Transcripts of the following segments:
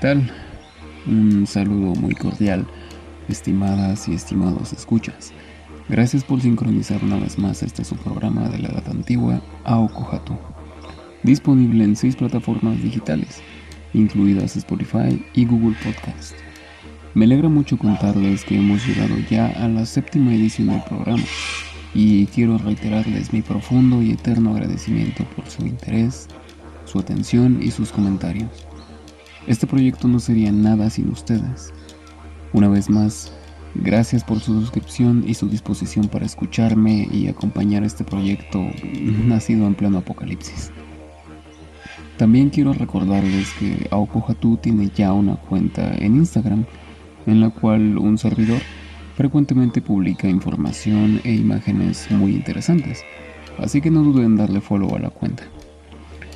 tal? Un saludo muy cordial, estimadas y estimados escuchas. Gracias por sincronizar una vez más este su programa de la edad antigua, Aokohatu, disponible en seis plataformas digitales, incluidas Spotify y Google Podcast. Me alegra mucho contarles que hemos llegado ya a la séptima edición del programa y quiero reiterarles mi profundo y eterno agradecimiento por su interés, su atención y sus comentarios. Este proyecto no sería nada sin ustedes. Una vez más, gracias por su suscripción y su disposición para escucharme y acompañar este proyecto nacido en pleno apocalipsis. También quiero recordarles que Aokohatu tiene ya una cuenta en Instagram en la cual un servidor frecuentemente publica información e imágenes muy interesantes, así que no duden en darle follow a la cuenta.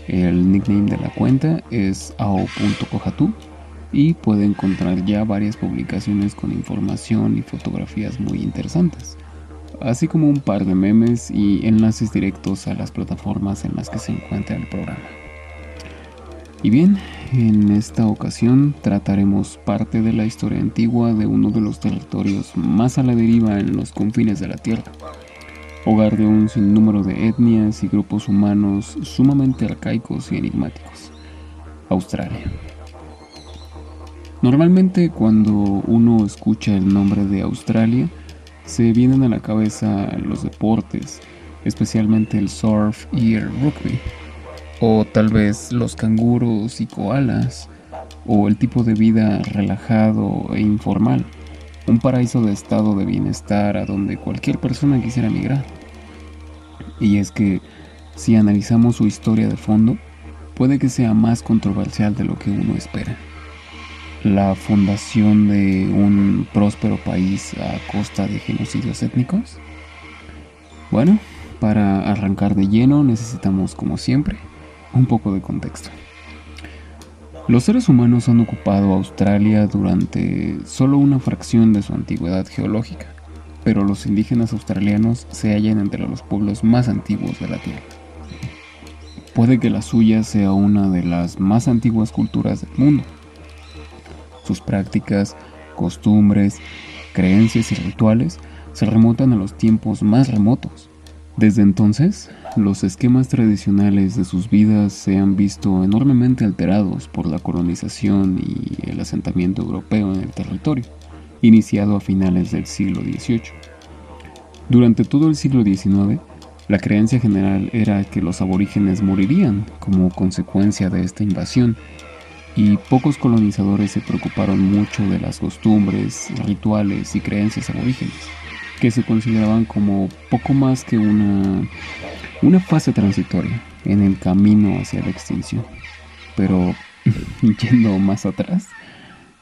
El nickname de la cuenta es ao.cojatu y puede encontrar ya varias publicaciones con información y fotografías muy interesantes, así como un par de memes y enlaces directos a las plataformas en las que se encuentra el programa. Y bien, en esta ocasión trataremos parte de la historia antigua de uno de los territorios más a la deriva en los confines de la Tierra, hogar de un sinnúmero de etnias y grupos humanos sumamente arcaicos y enigmáticos, Australia. Normalmente cuando uno escucha el nombre de Australia, se vienen a la cabeza los deportes, especialmente el surf y el rugby o tal vez los canguros y koalas, o el tipo de vida relajado e informal, un paraíso de estado de bienestar a donde cualquier persona quisiera migrar. Y es que, si analizamos su historia de fondo, puede que sea más controversial de lo que uno espera. La fundación de un próspero país a costa de genocidios étnicos. Bueno, para arrancar de lleno necesitamos, como siempre, un poco de contexto. Los seres humanos han ocupado Australia durante solo una fracción de su antigüedad geológica, pero los indígenas australianos se hallan entre los pueblos más antiguos de la Tierra. Puede que la suya sea una de las más antiguas culturas del mundo. Sus prácticas, costumbres, creencias y rituales se remontan a los tiempos más remotos. Desde entonces, los esquemas tradicionales de sus vidas se han visto enormemente alterados por la colonización y el asentamiento europeo en el territorio, iniciado a finales del siglo XVIII. Durante todo el siglo XIX, la creencia general era que los aborígenes morirían como consecuencia de esta invasión, y pocos colonizadores se preocuparon mucho de las costumbres, rituales y creencias aborígenes, que se consideraban como poco más que una una fase transitoria en el camino hacia la extinción. Pero yendo más atrás,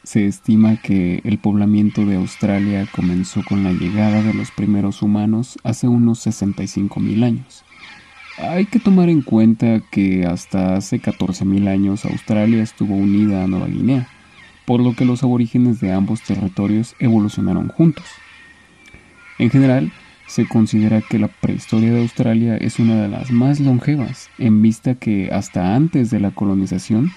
se estima que el poblamiento de Australia comenzó con la llegada de los primeros humanos hace unos 65.000 años. Hay que tomar en cuenta que hasta hace 14.000 años Australia estuvo unida a Nueva Guinea, por lo que los aborígenes de ambos territorios evolucionaron juntos. En general, se considera que la prehistoria de Australia es una de las más longevas, en vista que hasta antes de la colonización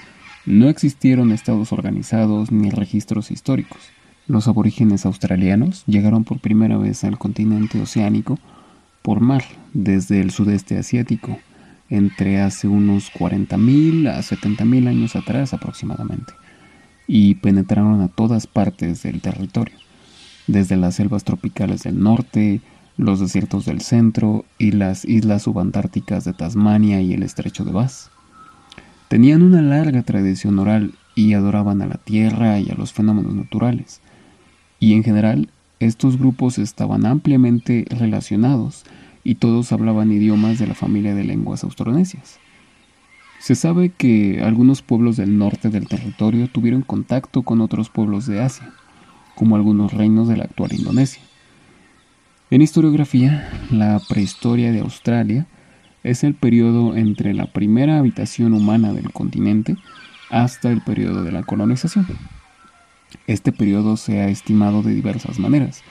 no existieron estados organizados ni registros históricos. Los aborígenes australianos llegaron por primera vez al continente oceánico por mar desde el sudeste asiático, entre hace unos 40.000 a 70.000 años atrás aproximadamente, y penetraron a todas partes del territorio, desde las selvas tropicales del norte, los desiertos del centro y las islas subantárticas de Tasmania y el estrecho de Bass. Tenían una larga tradición oral y adoraban a la tierra y a los fenómenos naturales. Y en general, estos grupos estaban ampliamente relacionados y todos hablaban idiomas de la familia de lenguas austronesias. Se sabe que algunos pueblos del norte del territorio tuvieron contacto con otros pueblos de Asia, como algunos reinos de la actual Indonesia. En historiografía, la prehistoria de Australia es el periodo entre la primera habitación humana del continente hasta el periodo de la colonización. Este periodo se ha estimado de diversas maneras,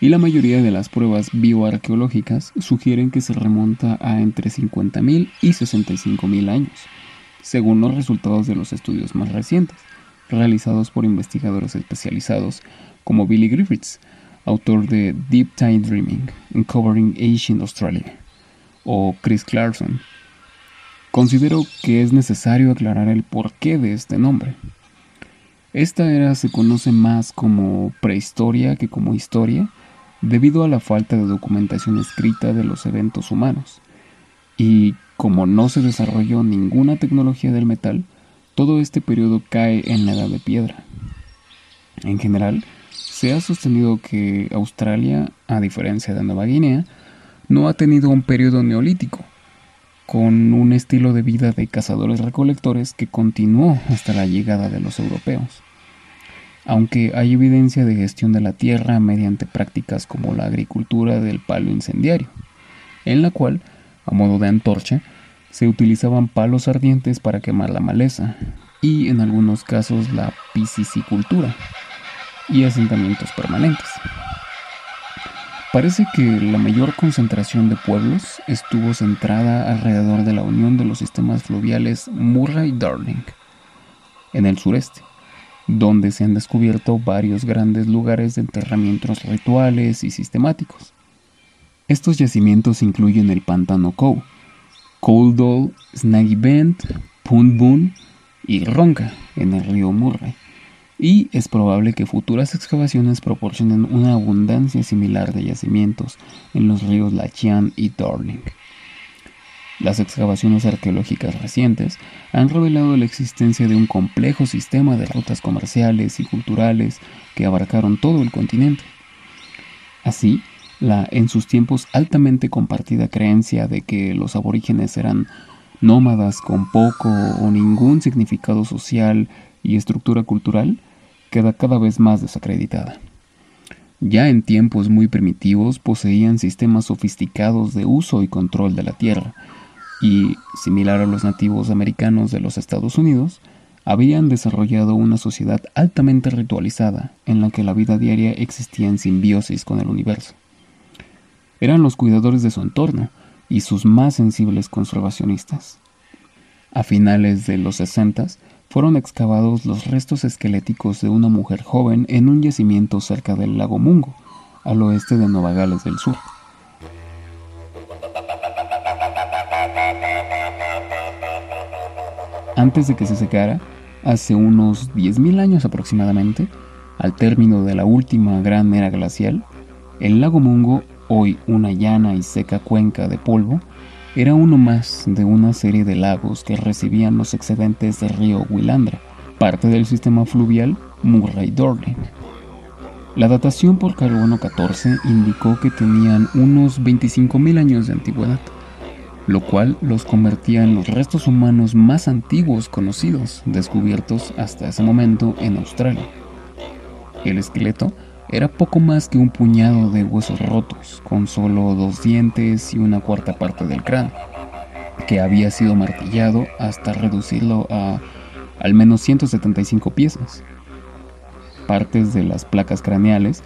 y la mayoría de las pruebas bioarqueológicas sugieren que se remonta a entre 50.000 y 65.000 años, según los resultados de los estudios más recientes, realizados por investigadores especializados como Billy Griffiths, autor de Deep Time Dreaming, Uncovering Ancient Australia, o Chris Clarkson. Considero que es necesario aclarar el porqué de este nombre. Esta era se conoce más como prehistoria que como historia, debido a la falta de documentación escrita de los eventos humanos. Y como no se desarrolló ninguna tecnología del metal, todo este periodo cae en la edad de piedra. En general, se ha sostenido que Australia, a diferencia de Nueva Guinea, no ha tenido un periodo neolítico, con un estilo de vida de cazadores-recolectores que continuó hasta la llegada de los europeos. Aunque hay evidencia de gestión de la tierra mediante prácticas como la agricultura del palo incendiario, en la cual, a modo de antorcha, se utilizaban palos ardientes para quemar la maleza y en algunos casos la piscicultura y asentamientos permanentes. Parece que la mayor concentración de pueblos estuvo centrada alrededor de la unión de los sistemas fluviales Murray-Darling, en el sureste, donde se han descubierto varios grandes lugares de enterramientos rituales y sistemáticos. Estos yacimientos incluyen el pantano Coldall, Snaggy Bend, Boon y Ronca en el río Murray y es probable que futuras excavaciones proporcionen una abundancia similar de yacimientos en los ríos Lachian y Darling. Las excavaciones arqueológicas recientes han revelado la existencia de un complejo sistema de rutas comerciales y culturales que abarcaron todo el continente. Así, la en sus tiempos altamente compartida creencia de que los aborígenes eran nómadas con poco o ningún significado social y estructura cultural queda cada vez más desacreditada. Ya en tiempos muy primitivos poseían sistemas sofisticados de uso y control de la tierra, y, similar a los nativos americanos de los Estados Unidos, habían desarrollado una sociedad altamente ritualizada en la que la vida diaria existía en simbiosis con el universo. Eran los cuidadores de su entorno y sus más sensibles conservacionistas. A finales de los 60 fueron excavados los restos esqueléticos de una mujer joven en un yacimiento cerca del lago Mungo, al oeste de Nueva Gales del Sur. Antes de que se secara, hace unos 10.000 años aproximadamente, al término de la última gran era glacial, el lago Mungo, hoy una llana y seca cuenca de polvo, era uno más de una serie de lagos que recibían los excedentes del río Willandra, parte del sistema fluvial Murray-Darling. La datación por carbono 14 indicó que tenían unos 25.000 años de antigüedad, lo cual los convertía en los restos humanos más antiguos conocidos, descubiertos hasta ese momento en Australia. El esqueleto era poco más que un puñado de huesos rotos, con solo dos dientes y una cuarta parte del cráneo, que había sido martillado hasta reducirlo a al menos 175 piezas. Partes de las placas craneales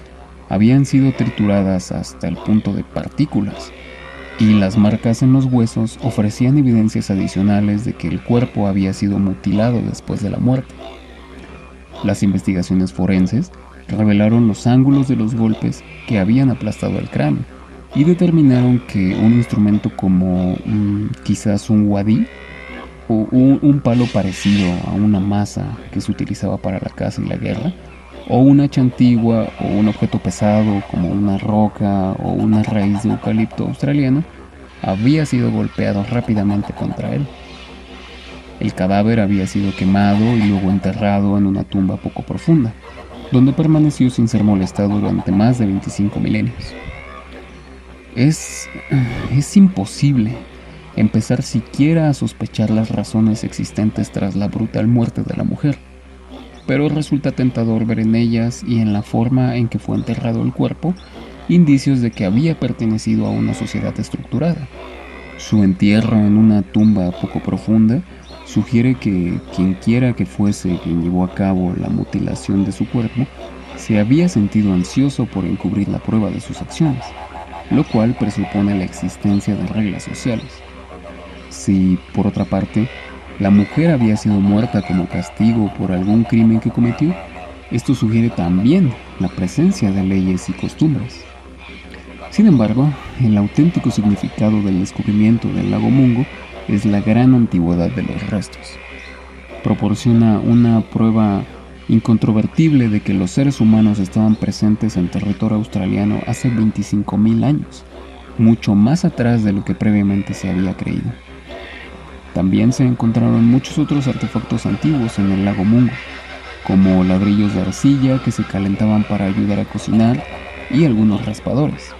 habían sido trituradas hasta el punto de partículas, y las marcas en los huesos ofrecían evidencias adicionales de que el cuerpo había sido mutilado después de la muerte. Las investigaciones forenses revelaron los ángulos de los golpes que habían aplastado el cráneo y determinaron que un instrumento como mm, quizás un wadí o un, palo parecido a una masa que se utilizaba para la caza y la guerra, o una chantigua o un objeto pesado como una roca o una raíz de eucalipto australiano, había sido golpeado rápidamente contra él. El cadáver había sido quemado y luego enterrado en una tumba poco profunda donde permaneció sin ser molestado durante más de 25 milenios. Es, es imposible empezar siquiera a sospechar las razones existentes tras la brutal muerte de la mujer, pero resulta tentador ver en ellas y en la forma en que fue enterrado el cuerpo indicios de que había pertenecido a una sociedad estructurada. Su entierro en una tumba poco profunda sugiere que quien quiera que fuese quien llevó a cabo la mutilación de su cuerpo se había sentido ansioso por encubrir la prueba de sus acciones, lo cual presupone la existencia de reglas sociales. Si, por otra parte, la mujer había sido muerta como castigo por algún crimen que cometió, esto sugiere también la presencia de leyes y costumbres. Sin embargo, el auténtico significado del descubrimiento del lago Mungo es la gran antigüedad de los restos. Proporciona una prueba incontrovertible de que los seres humanos estaban presentes en territorio australiano hace 25.000 años, mucho más atrás de lo que previamente se había creído. También se encontraron muchos otros artefactos antiguos en el lago Mungo, como ladrillos de arcilla que se calentaban para ayudar a cocinar y algunos raspadores.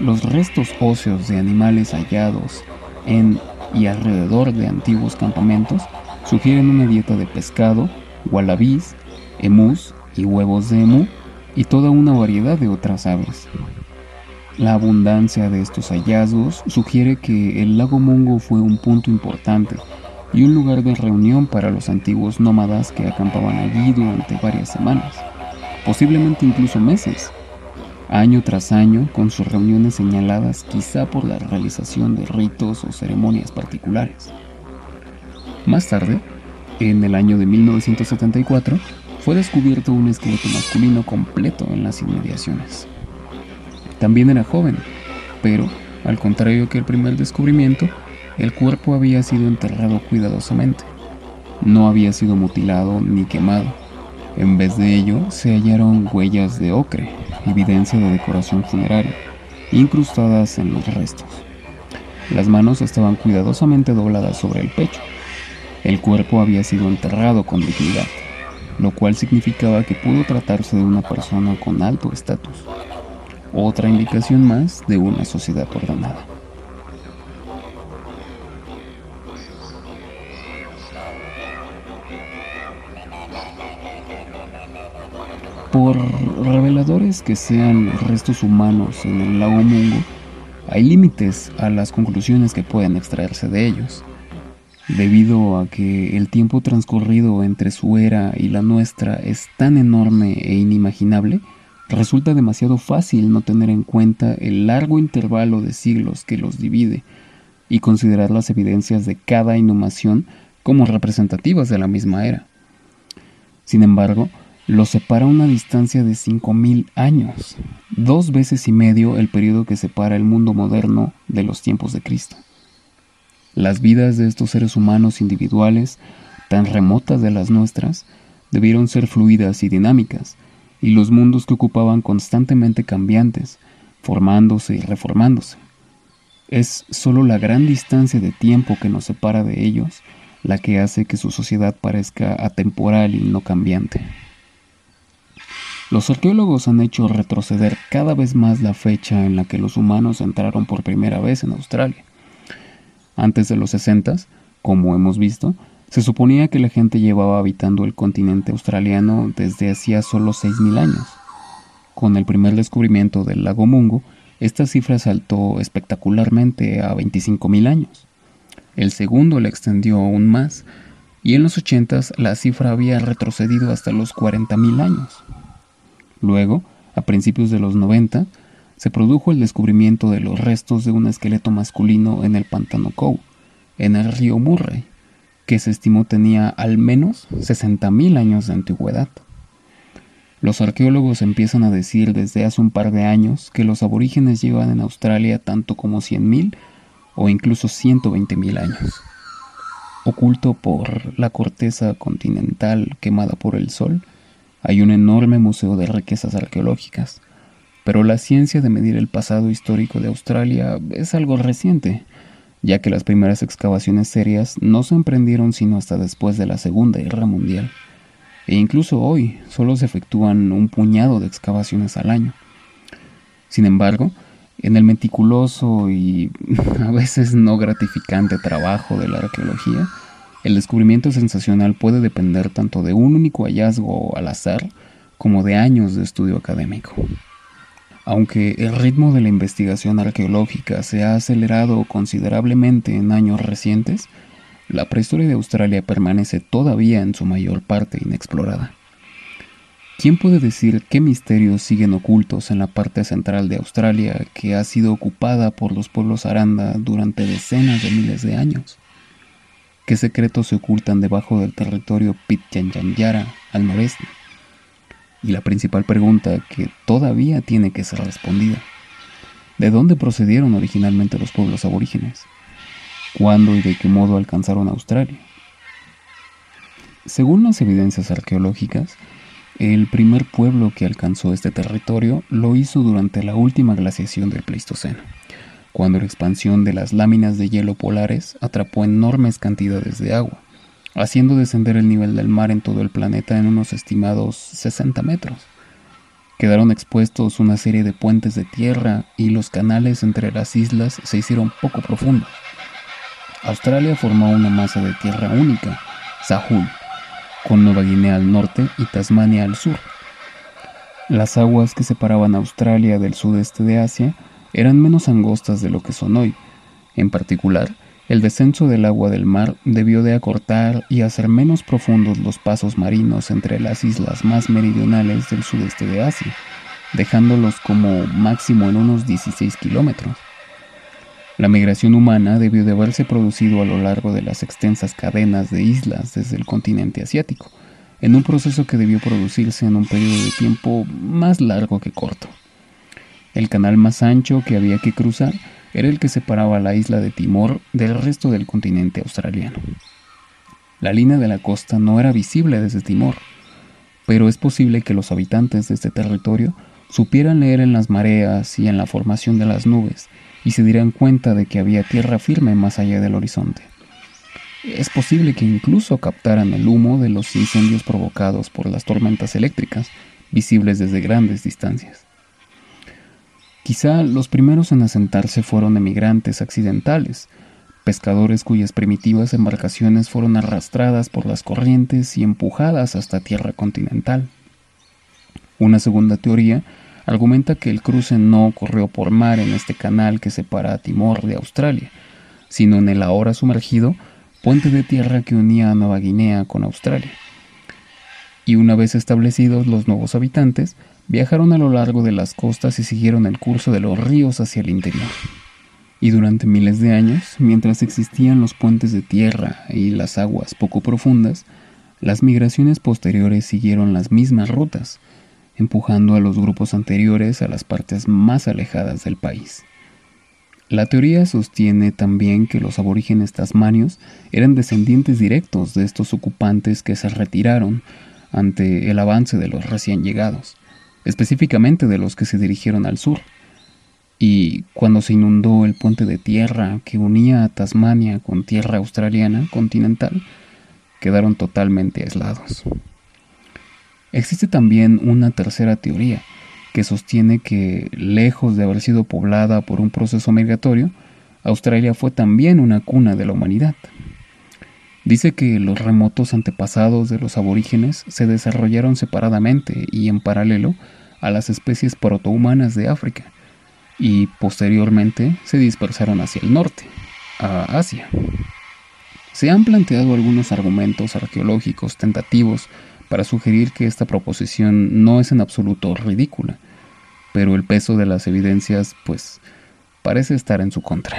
Los restos óseos de animales hallados en y alrededor de antiguos campamentos sugieren una dieta de pescado, wallabies, emus y huevos de emu y toda una variedad de otras aves. La abundancia de estos hallazgos sugiere que el lago Mungo fue un punto importante y un lugar de reunión para los antiguos nómadas que acampaban allí durante varias semanas, posiblemente incluso meses, año tras año con sus reuniones señaladas quizá por la realización de ritos o ceremonias particulares. Más tarde, en el año de 1974, fue descubierto un esqueleto masculino completo en las inmediaciones. También era joven, pero, al contrario que el primer descubrimiento, el cuerpo había sido enterrado cuidadosamente. No había sido mutilado ni quemado. En vez de ello, se hallaron huellas de ocre, evidencia de decoración funeraria, incrustadas en los restos. Las manos estaban cuidadosamente dobladas sobre el pecho. El cuerpo había sido enterrado con dignidad lo cual significaba que pudo tratarse de una persona con alto estatus. Otra indicación más de una sociedad ordenada. Por reveladores que sean restos humanos en el lago Mungo, hay límites a las conclusiones que pueden extraerse de ellos debido a que el tiempo transcurrido entre su era y la nuestra es tan enorme e inimaginable, resulta demasiado fácil no tener en cuenta el largo intervalo de siglos que los divide y considerar las evidencias de cada inhumación como representativas de la misma era. Sin embargo, los separa una distancia de 5.000 años, dos veces y medio el periodo que separa el mundo moderno de los tiempos de Cristo. Las vidas de estos seres humanos individuales, tan remotas de las nuestras, debieron ser fluidas y dinámicas, y los mundos que ocupaban constantemente cambiantes, formándose y reformándose. Es solo la gran distancia de tiempo que nos separa de ellos la que hace que su sociedad parezca atemporal y no cambiante. Los arqueólogos han hecho retroceder cada vez más la fecha en la que los humanos entraron por primera vez en Australia. Antes de los 60, como hemos visto, se suponía que la gente llevaba habitando el continente australiano desde hacía solo 6.000 años. Con el primer descubrimiento del lago Mungo, esta cifra saltó espectacularmente a 25.000 años. El segundo la extendió aún más, y en los 80 la cifra había retrocedido hasta los 40.000 años. Luego, a principios de los 90, se produjo el descubrimiento de los restos de un esqueleto masculino en el pantano Cow, en el río Murray, que se estimó tenía al menos 60.000 años de antigüedad. Los arqueólogos empiezan a decir desde hace un par de años que los aborígenes llevan en Australia tanto como 100.000 o incluso 120.000 años. Oculto por la corteza continental quemada por el sol, hay un enorme museo de riquezas arqueológicas, pero la ciencia de medir el pasado histórico de Australia es algo reciente, ya que las primeras excavaciones serias no se emprendieron sino hasta después de la Segunda Guerra Mundial, e incluso hoy solo se efectúan un puñado de excavaciones al año. Sin embargo, en el meticuloso y a veces no gratificante trabajo de la arqueología, el descubrimiento sensacional puede depender tanto de un único hallazgo al azar como de años de estudio académico. Aunque el ritmo de la investigación arqueológica se ha acelerado considerablemente en años recientes, la prehistoria de Australia permanece todavía en su mayor parte inexplorada. ¿Quién puede decir qué misterios siguen ocultos en la parte central de Australia que ha sido ocupada por los pueblos aranda durante decenas de miles de años? qué secretos se ocultan debajo del territorio Pitjantjantjara al noreste. Y la principal pregunta que todavía tiene que ser respondida. ¿De dónde procedieron originalmente los pueblos aborígenes? ¿Cuándo y de qué modo alcanzaron Australia? Según las evidencias arqueológicas, el primer pueblo que alcanzó este territorio lo hizo durante la última glaciación del Pleistoceno, cuando la expansión de las láminas de hielo polares atrapó enormes cantidades de agua, haciendo descender el nivel del mar en todo el planeta en unos estimados 60 metros. Quedaron expuestos una serie de puentes de tierra y los canales entre las islas se hicieron poco profundos. Australia formó una masa de tierra única, Sahul, con Nueva Guinea al norte y Tasmania al sur. Las aguas que separaban Australia del sudeste de Asia eran menos angostas de lo que son hoy. En particular, el descenso del agua del mar debió de acortar y hacer menos profundos los pasos marinos entre las islas más meridionales del sudeste de Asia, dejándolos como máximo en unos 16 kilómetros. La migración humana debió de haberse producido a lo largo de las extensas cadenas de islas desde el continente asiático, en un proceso que debió producirse en un periodo de tiempo más largo que corto. El canal más ancho que había que cruzar era el que separaba la isla de Timor del resto del continente australiano. La línea de la costa no era visible desde Timor, pero es posible que los habitantes de este territorio supieran leer en las mareas y en la formación de las nubes y se dieran cuenta de que había tierra firme más allá del horizonte. Es posible que incluso captaran el humo de los incendios provocados por las tormentas eléctricas, visibles desde grandes distancias. Quizá los primeros en asentarse fueron emigrantes accidentales, pescadores cuyas primitivas embarcaciones fueron arrastradas por las corrientes y empujadas hasta tierra continental. Una segunda teoría argumenta que el cruce no ocurrió por mar en este canal que separa a Timor de Australia, sino en el ahora sumergido puente de tierra que unía a Nueva Guinea con Australia. Y una vez establecidos los nuevos habitantes, viajaron a lo largo de las costas y siguieron el curso de los ríos hacia el interior. Y durante miles de años, mientras existían los puentes de tierra y las aguas poco profundas, las migraciones posteriores siguieron las mismas rutas, empujando a los grupos anteriores a las partes más alejadas del país. La teoría sostiene también que los aborígenes tasmanios eran descendientes directos de estos ocupantes que se retiraron ante el avance de los recién llegados, específicamente de los que se dirigieron al sur. Y cuando se inundó el puente de tierra que unía a Tasmania con tierra australiana continental, quedaron totalmente aislados. Existe también una tercera teoría que sostiene que, lejos de haber sido poblada por un proceso migratorio, Australia fue también una cuna de la humanidad. Dice que los remotos antepasados de los aborígenes se desarrollaron separadamente y en paralelo a las especies protohumanas de África, y posteriormente se dispersaron hacia el norte, a Asia. Se han planteado algunos argumentos arqueológicos tentativos para sugerir que esta proposición no es en absoluto ridícula, pero el peso de las evidencias pues parece estar en su contra.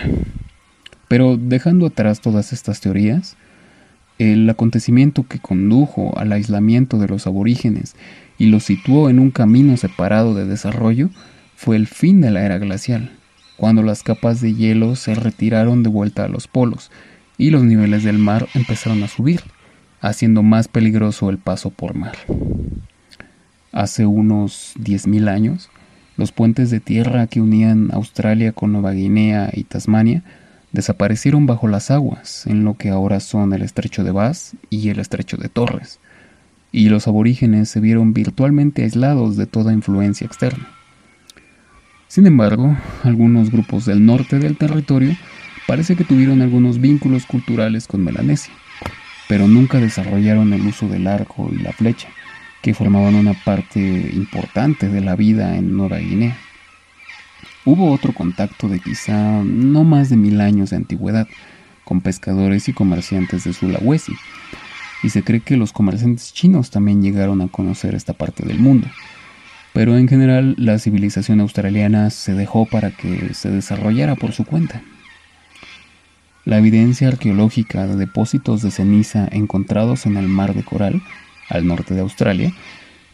Pero dejando atrás todas estas teorías, el acontecimiento que condujo al aislamiento de los aborígenes y los situó en un camino separado de desarrollo fue el fin de la era glacial, cuando las capas de hielo se retiraron de vuelta a los polos y los niveles del mar empezaron a subir haciendo más peligroso el paso por mar. Hace unos 10.000 años, los puentes de tierra que unían Australia con Nueva Guinea y Tasmania desaparecieron bajo las aguas en lo que ahora son el estrecho de Bass y el estrecho de Torres, y los aborígenes se vieron virtualmente aislados de toda influencia externa. Sin embargo, algunos grupos del norte del territorio parece que tuvieron algunos vínculos culturales con Melanesia, pero nunca desarrollaron el uso del arco y la flecha, que formaban una parte importante de la vida en Nueva Guinea. Hubo otro contacto de quizá no más de mil años de antigüedad con pescadores y comerciantes de Sulawesi, y se cree que los comerciantes chinos también llegaron a conocer esta parte del mundo. Pero en general la civilización australiana se dejó para que se desarrollara por su cuenta. La evidencia arqueológica de depósitos de ceniza encontrados en el mar de Coral, al norte de Australia,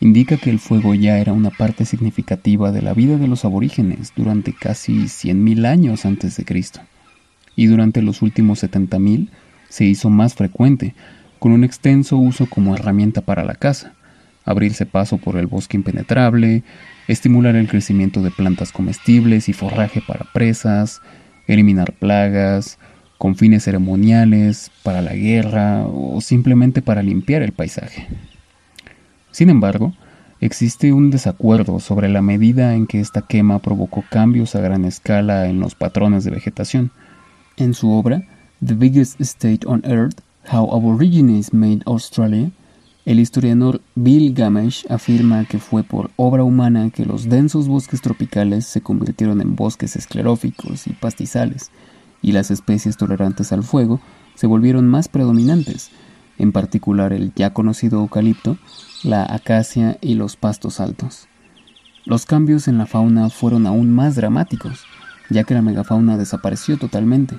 indica que el fuego ya era una parte significativa de la vida de los aborígenes durante casi 100.000 años antes de Cristo. Y durante los últimos 70.000 se hizo más frecuente, con un extenso uso como herramienta para la caza, abrirse paso por el bosque impenetrable, estimular el crecimiento de plantas comestibles y forraje para presas, eliminar plagas, con fines ceremoniales, para la guerra o simplemente para limpiar el paisaje. Sin embargo, existe un desacuerdo sobre la medida en que esta quema provocó cambios a gran escala en los patrones de vegetación. En su obra, The Biggest State on Earth, How Aborigines Made Australia, el historiador Bill Gamesh afirma que fue por obra humana que los densos bosques tropicales se convirtieron en bosques escleróficos y pastizales, y las especies tolerantes al fuego se volvieron más predominantes, en particular el ya conocido eucalipto, la acacia y los pastos altos. Los cambios en la fauna fueron aún más dramáticos, ya que la megafauna desapareció totalmente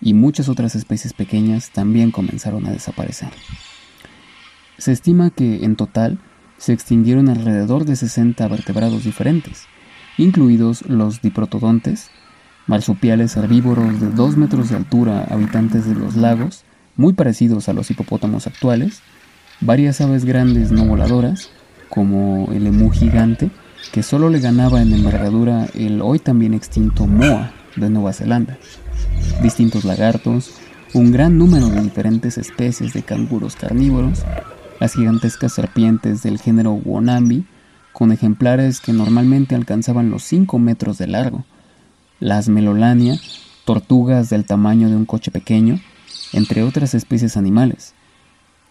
y muchas otras especies pequeñas también comenzaron a desaparecer. Se estima que en total se extinguieron alrededor de 60 vertebrados diferentes, incluidos los diprotodontes, marsupiales herbívoros de 2 metros de altura habitantes de los lagos, muy parecidos a los hipopótamos actuales, varias aves grandes no voladoras, como el emú gigante, que solo le ganaba en envergadura el hoy también extinto moa de Nueva Zelanda, distintos lagartos, un gran número de diferentes especies de canguros carnívoros, las gigantescas serpientes del género Wonambi, con ejemplares que normalmente alcanzaban los 5 metros de largo, las Melolania, tortugas del tamaño de un coche pequeño, entre otras especies animales.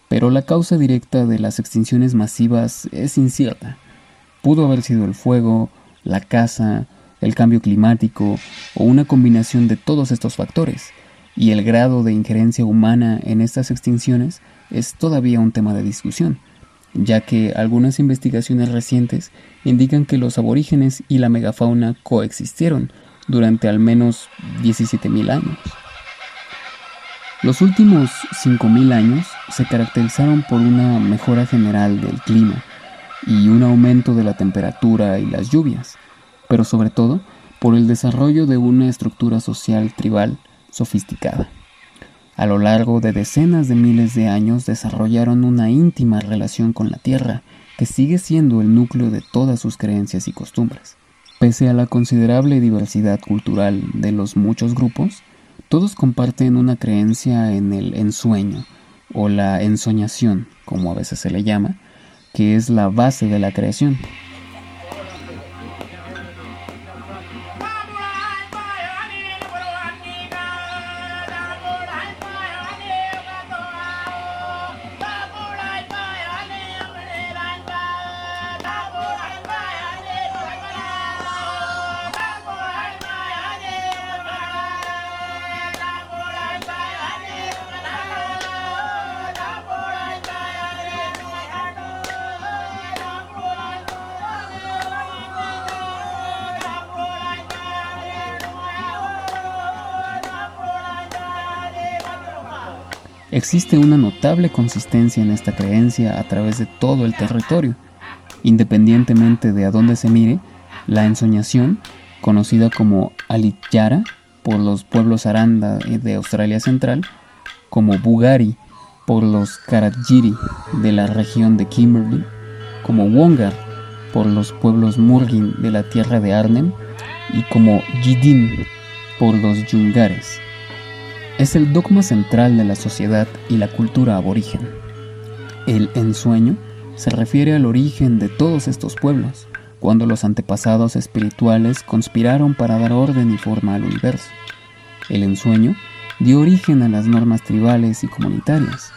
Pero la causa directa de las extinciones masivas es incierta. Pudo haber sido el fuego, la caza, el cambio climático o una combinación de todos estos factores, y el grado de injerencia humana en estas extinciones es todavía un tema de discusión, ya que algunas investigaciones recientes indican que los aborígenes y la megafauna coexistieron durante al menos 17.000 años. Los últimos 5.000 años se caracterizaron por una mejora general del clima y un aumento de la temperatura y las lluvias, pero sobre todo por el desarrollo de una estructura social tribal sofisticada. A lo largo de decenas de miles de años desarrollaron una íntima relación con la Tierra, que sigue siendo el núcleo de todas sus creencias y costumbres. Pese a la considerable diversidad cultural de los muchos grupos, todos comparten una creencia en el ensueño o la ensoñación, como a veces se le llama, que es la base de la creación. Existe una notable consistencia en esta creencia a través de todo el territorio. Independientemente de a dónde se mire, la ensoñación, conocida como Alityara por los pueblos Aranda de Australia Central, como Bugari por los Karadjiri de la región de Kimberley, como Wongar por los pueblos Murgin de la tierra de Arnhem y como Yidin por los Yungares es el dogma central de la sociedad y la cultura aborigen. El ensueño se refiere al origen de todos estos pueblos, cuando los antepasados espirituales conspiraron para dar orden y forma al universo. El ensueño dio origen a las normas tribales y comunitarias.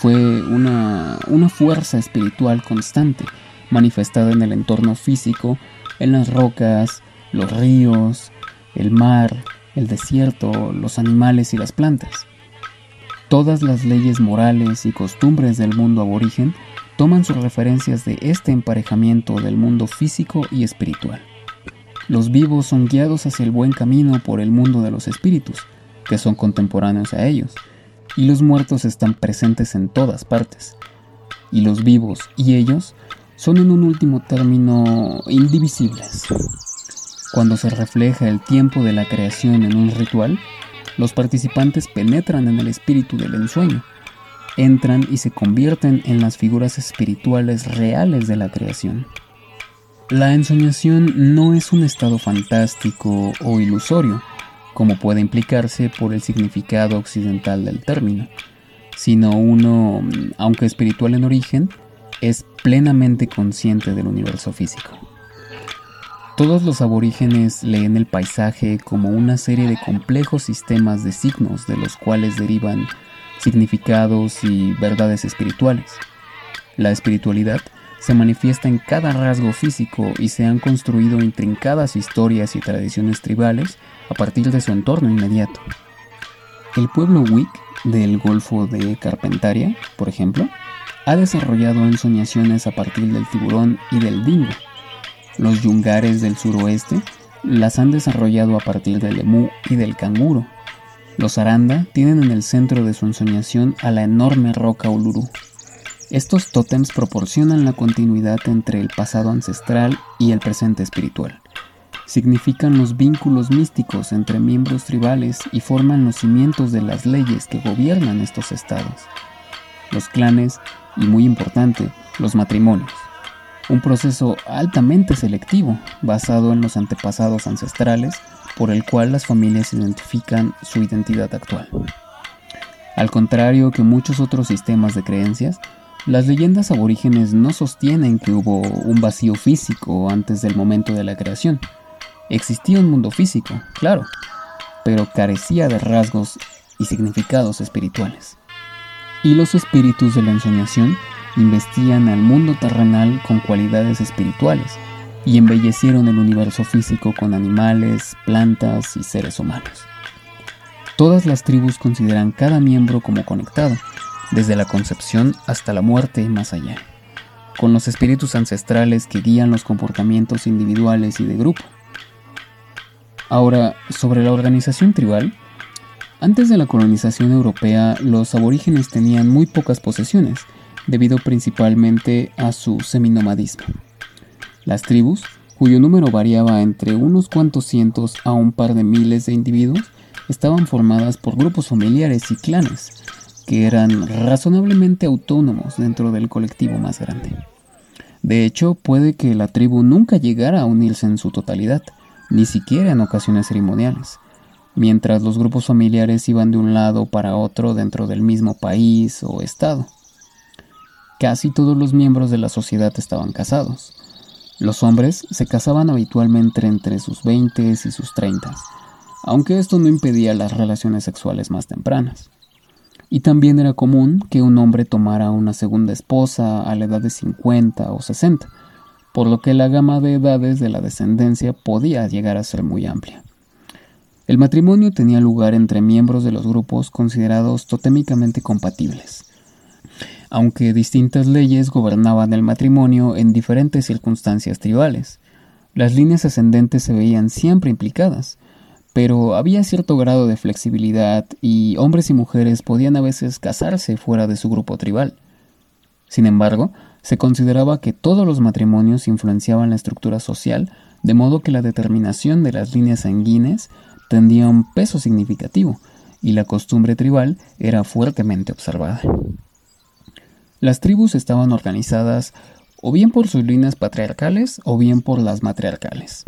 Fue una, una fuerza espiritual constante, manifestada en el entorno físico, en las rocas, los ríos, el mar, el desierto, los animales y las plantas. Todas las leyes morales y costumbres del mundo aborigen toman sus referencias de este emparejamiento del mundo físico y espiritual. Los vivos son guiados hacia el buen camino por el mundo de los espíritus, que son contemporáneos a ellos, y los muertos están presentes en todas partes, y los vivos y ellos son en un último término indivisibles. Cuando se refleja el tiempo de la creación en un ritual, los participantes penetran en el espíritu del ensueño, entran y se convierten en las figuras espirituales reales de la creación. La ensoñación no es un estado fantástico o ilusorio, como puede implicarse por el significado occidental del término, sino uno, aunque espiritual en origen, es plenamente consciente del universo físico. Todos los aborígenes leen el paisaje como una serie de complejos sistemas de signos de los cuales derivan significados y verdades espirituales. La espiritualidad se manifiesta en cada rasgo físico y se han construido intrincadas historias y tradiciones tribales a partir de su entorno inmediato. El pueblo Wicc del Golfo de Carpentaria, por ejemplo, ha desarrollado ensoñaciones a partir del tiburón y del dingo. Los yungares del suroeste las han desarrollado a partir del lemú y del canguro. Los aranda tienen en el centro de su ensoñación a la enorme roca Uluru. Estos tótems proporcionan la continuidad entre el pasado ancestral y el presente espiritual. Significan los vínculos místicos entre miembros tribales y forman los cimientos de las leyes que gobiernan estos estados. Los clanes y, muy importante, los matrimonios. Un proceso altamente selectivo basado en los antepasados ancestrales por el cual las familias identifican su identidad actual. Al contrario que muchos otros sistemas de creencias, las leyendas aborígenes no sostienen que hubo un vacío físico antes del momento de la creación. Existía un mundo físico, claro, pero carecía de rasgos y significados espirituales. Y los espíritus de la ensoñación investían al mundo terrenal con cualidades espirituales y embellecieron el universo físico con animales, plantas y seres humanos. Todas las tribus consideran cada miembro como conectado, desde la concepción hasta la muerte y más allá, con los espíritus ancestrales que guían los comportamientos individuales y de grupo. Ahora, sobre la organización tribal, antes de la colonización europea, los aborígenes tenían muy pocas posesiones, debido principalmente a su seminomadismo. Las tribus, cuyo número variaba entre unos cuantos cientos a un par de miles de individuos, estaban formadas por grupos familiares y clanes, que eran razonablemente autónomos dentro del colectivo más grande. De hecho, puede que la tribu nunca llegara a unirse en su totalidad, ni siquiera en ocasiones ceremoniales, mientras los grupos familiares iban de un lado para otro dentro del mismo país o estado. Casi todos los miembros de la sociedad estaban casados. Los hombres se casaban habitualmente entre sus 20 y sus 30, aunque esto no impedía las relaciones sexuales más tempranas y también era común que un hombre tomara una segunda esposa a la edad de 50 o 60, por lo que la gama de edades de la descendencia podía llegar a ser muy amplia. El matrimonio tenía lugar entre miembros de los grupos considerados totémicamente compatibles, aunque distintas leyes gobernaban el matrimonio en diferentes circunstancias tribales. Las líneas ascendentes se veían siempre implicadas, pero había cierto grado de flexibilidad y hombres y mujeres podían a veces casarse fuera de su grupo tribal. Sin embargo, se consideraba que todos los matrimonios influenciaban la estructura social, de modo que la determinación de las líneas sanguíneas tendría un peso significativo, y la costumbre tribal era fuertemente observada. Las tribus estaban organizadas o bien por sus líneas patriarcales o bien por las matriarcales.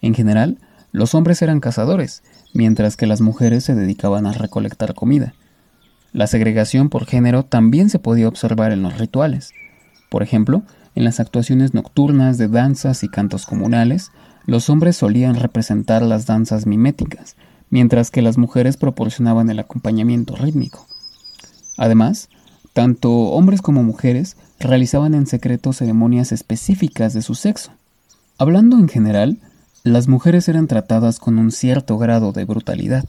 En general, los hombres eran cazadores, mientras que las mujeres se dedicaban a recolectar comida. La segregación por género también se podía observar en los rituales. Por ejemplo, en las actuaciones nocturnas de danzas y cantos comunales, los hombres solían representar las danzas miméticas, mientras que las mujeres proporcionaban el acompañamiento rítmico. Además, tanto hombres como mujeres realizaban en secreto ceremonias específicas de su sexo. Hablando en general, las mujeres eran tratadas con un cierto grado de brutalidad.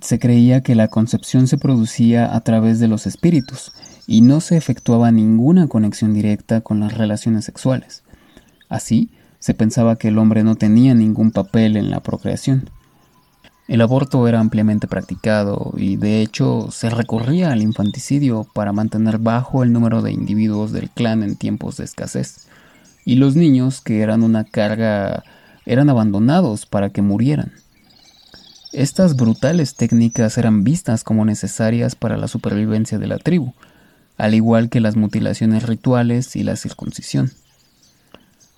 Se creía que la concepción se producía a través de los espíritus y no se efectuaba ninguna conexión directa con las relaciones sexuales. Así, se pensaba que el hombre no tenía ningún papel en la procreación. El aborto era ampliamente practicado y de hecho se recurría al infanticidio para mantener bajo el número de individuos del clan en tiempos de escasez. Y los niños, que eran una carga, eran abandonados para que murieran. Estas brutales técnicas eran vistas como necesarias para la supervivencia de la tribu, al igual que las mutilaciones rituales y la circuncisión.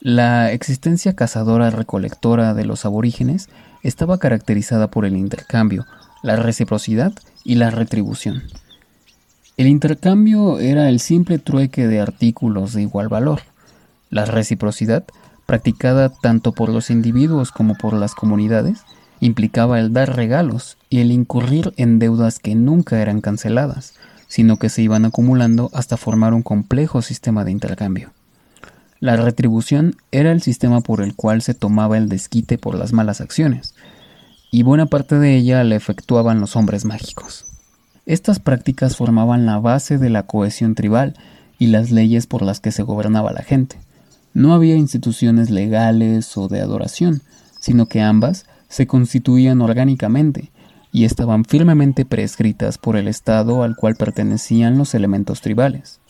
La existencia cazadora-recolectora de los aborígenes estaba caracterizada por el intercambio, la reciprocidad y la retribución. El intercambio era el simple trueque de artículos de igual valor. La reciprocidad, practicada tanto por los individuos como por las comunidades, implicaba el dar regalos y el incurrir en deudas que nunca eran canceladas, sino que se iban acumulando hasta formar un complejo sistema de intercambio. La retribución era el sistema por el cual se tomaba el desquite por las malas acciones, y buena parte de ella la efectuaban los hombres mágicos. Estas prácticas formaban la base de la cohesión tribal y las leyes por las que se gobernaba la gente. No había instituciones legales o de adoración, sino que ambas se constituían orgánicamente y estaban firmemente prescritas por el Estado al cual pertenecían los elementos tribales.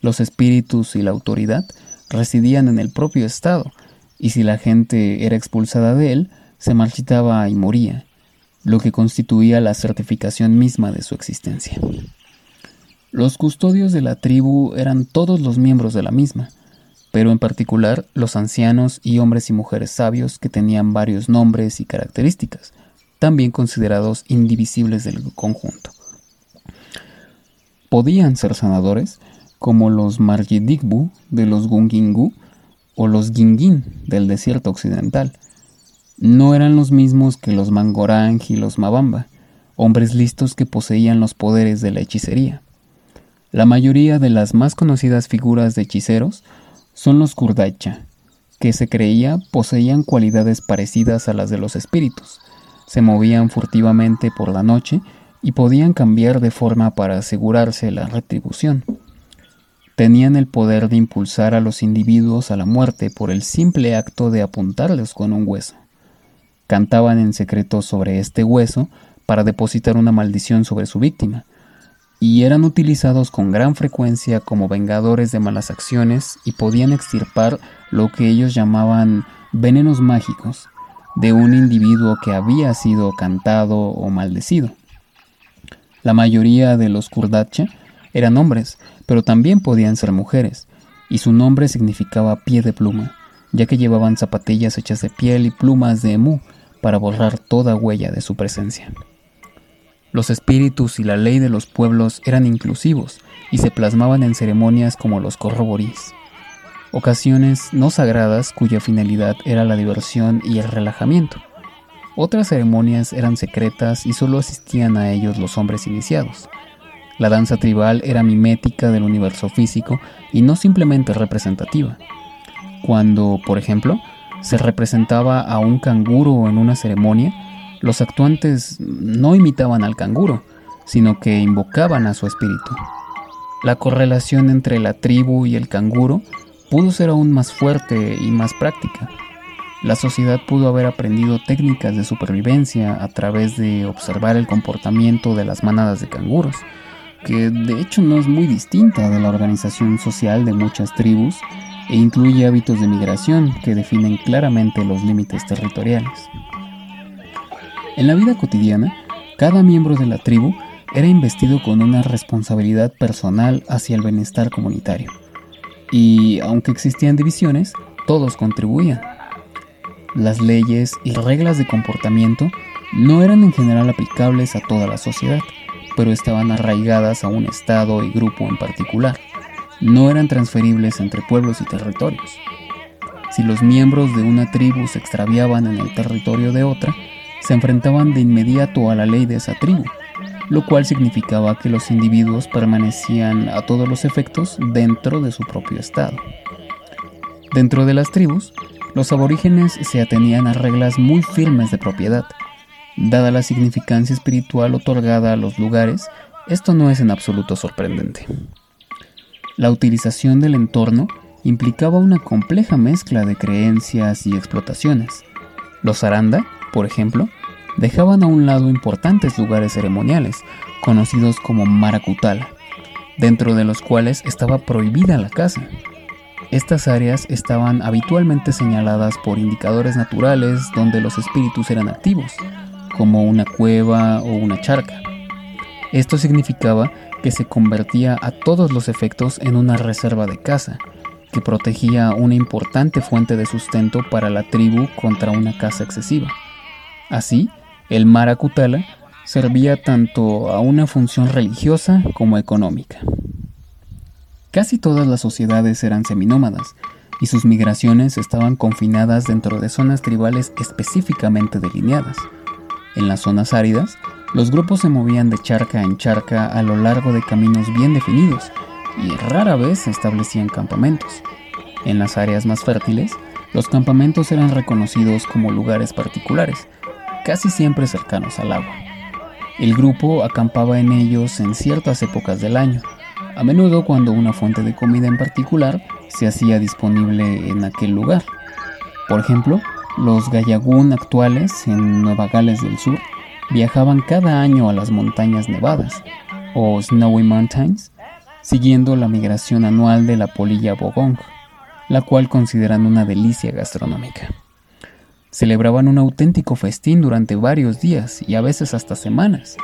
Los espíritus y la autoridad residían en el propio estado, y si la gente era expulsada de él, se marchitaba y moría, lo que constituía la certificación misma de su existencia. Los custodios de la tribu eran todos los miembros de la misma, pero en particular los ancianos y hombres y mujeres sabios que tenían varios nombres y características, también considerados indivisibles del conjunto. Podían ser sanadores, como los Marjidigbu de los Gungingu o los Gingin del desierto occidental. No eran los mismos que los Mangorang y los Mabamba, hombres listos que poseían los poderes de la hechicería. La mayoría de las más conocidas figuras de hechiceros son los Kurdacha, que se creía poseían cualidades parecidas a las de los espíritus, se movían furtivamente por la noche y podían cambiar de forma para asegurarse la retribución tenían el poder de impulsar a los individuos a la muerte por el simple acto de apuntarles con un hueso. Cantaban en secreto sobre este hueso para depositar una maldición sobre su víctima, y eran utilizados con gran frecuencia como vengadores de malas acciones y podían extirpar lo que ellos llamaban venenos mágicos de un individuo que había sido cantado o maldecido. La mayoría de los Kurdacha eran hombres, pero también podían ser mujeres, y su nombre significaba pie de pluma, ya que llevaban zapatillas hechas de piel y plumas de emú para borrar toda huella de su presencia. Los espíritus y la ley de los pueblos eran inclusivos y se plasmaban en ceremonias como los corroborís, ocasiones no sagradas cuya finalidad era la diversión y el relajamiento. Otras ceremonias eran secretas y solo asistían a ellos los hombres iniciados, la danza tribal era mimética del universo físico y no simplemente representativa. Cuando, por ejemplo, se representaba a un canguro en una ceremonia, los actuantes no imitaban al canguro, sino que invocaban a su espíritu. La correlación entre la tribu y el canguro pudo ser aún más fuerte y más práctica. La sociedad pudo haber aprendido técnicas de supervivencia a través de observar el comportamiento de las manadas de canguros, que de hecho no es muy distinta de la organización social de muchas tribus e incluye hábitos de migración que definen claramente los límites territoriales. En la vida cotidiana, cada miembro de la tribu era investido con una responsabilidad personal hacia el bienestar comunitario. Y aunque existían divisiones, todos contribuían. Las leyes y reglas de comportamiento no eran en general aplicables a toda la sociedad, pero estaban arraigadas a un estado y grupo en particular. No eran transferibles entre pueblos y territorios. Si los miembros de una tribu se extraviaban en el territorio de otra, se enfrentaban de inmediato a la ley de esa tribu, lo cual significaba que los individuos permanecían a todos los efectos dentro de su propio estado. Dentro de las tribus, los aborígenes se atenían a reglas muy firmes de propiedad, Dada la significancia espiritual otorgada a los lugares, esto no es en absoluto sorprendente. La utilización del entorno implicaba una compleja mezcla de creencias y explotaciones. Los Aranda, por ejemplo, dejaban a un lado importantes lugares ceremoniales, conocidos como Maracutala, dentro de los cuales estaba prohibida la caza. Estas áreas estaban habitualmente señaladas por indicadores naturales donde los espíritus eran activos, como una cueva o una charca. Esto significaba que se convertía a todos los efectos en una reserva de caza, que protegía una importante fuente de sustento para la tribu contra una caza excesiva. Así, el maracutala servía tanto a una función religiosa como económica. Casi todas las sociedades eran seminómadas, y sus migraciones estaban confinadas dentro de zonas tribales específicamente delineadas. En las zonas áridas, los grupos se movían de charca en charca a lo largo de caminos bien definidos y rara vez se establecían campamentos. En las áreas más fértiles, los campamentos eran reconocidos como lugares particulares, casi siempre cercanos al agua. El grupo acampaba en ellos en ciertas épocas del año, a menudo cuando una fuente de comida en particular se hacía disponible en aquel lugar. Por ejemplo, los Gayagún actuales en Nueva Gales del Sur viajaban cada año a las montañas nevadas, o Snowy Mountains, siguiendo la migración anual de la polilla bogong, la cual consideran una delicia gastronómica. Celebraban un auténtico festín durante varios días y a veces hasta semanas,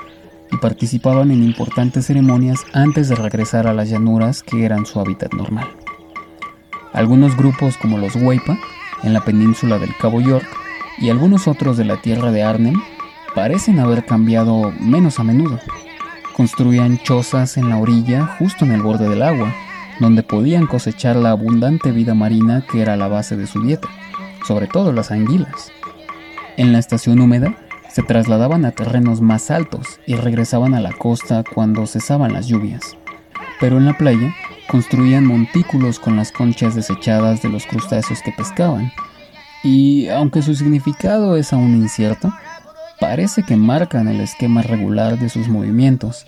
y participaban en importantes ceremonias antes de regresar a las llanuras que eran su hábitat normal. Algunos grupos como los Weipa, en la península del Cabo York, y algunos otros de la tierra de Arnhem parecen haber cambiado menos a menudo. Construían chozas en la orilla, justo en el borde del agua, donde podían cosechar la abundante vida marina que era la base de su dieta, sobre todo las anguilas. En la estación húmeda, se trasladaban a terrenos más altos y regresaban a la costa cuando cesaban las lluvias. Pero en la playa, construían montículos con las conchas desechadas de los crustáceos que pescaban, y aunque su significado es aún incierto, parece que marcan el esquema regular de sus movimientos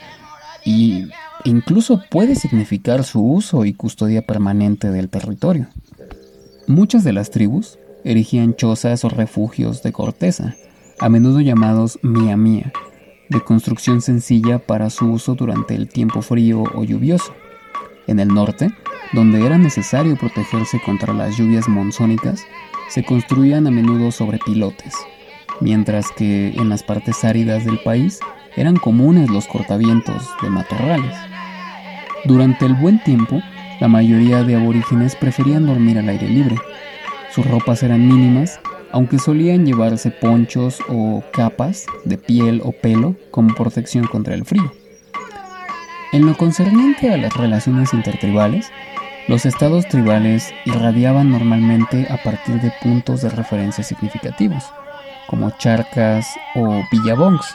y incluso puede significar su uso y custodia permanente del territorio. Muchas de las tribus erigían chozas o refugios de corteza, a menudo llamados mia mia, de construcción sencilla para su uso durante el tiempo frío o lluvioso. En el norte, donde era necesario protegerse contra las lluvias monzónicas, se construían a menudo sobre pilotes, mientras que en las partes áridas del país eran comunes los cortavientos de matorrales. Durante el buen tiempo, la mayoría de aborígenes preferían dormir al aire libre. Sus ropas eran mínimas, aunque solían llevarse ponchos o capas de piel o pelo como protección contra el frío. En lo concerniente a las relaciones intertribales, los estados tribales irradiaban normalmente a partir de puntos de referencia significativos, como charcas o villabongs.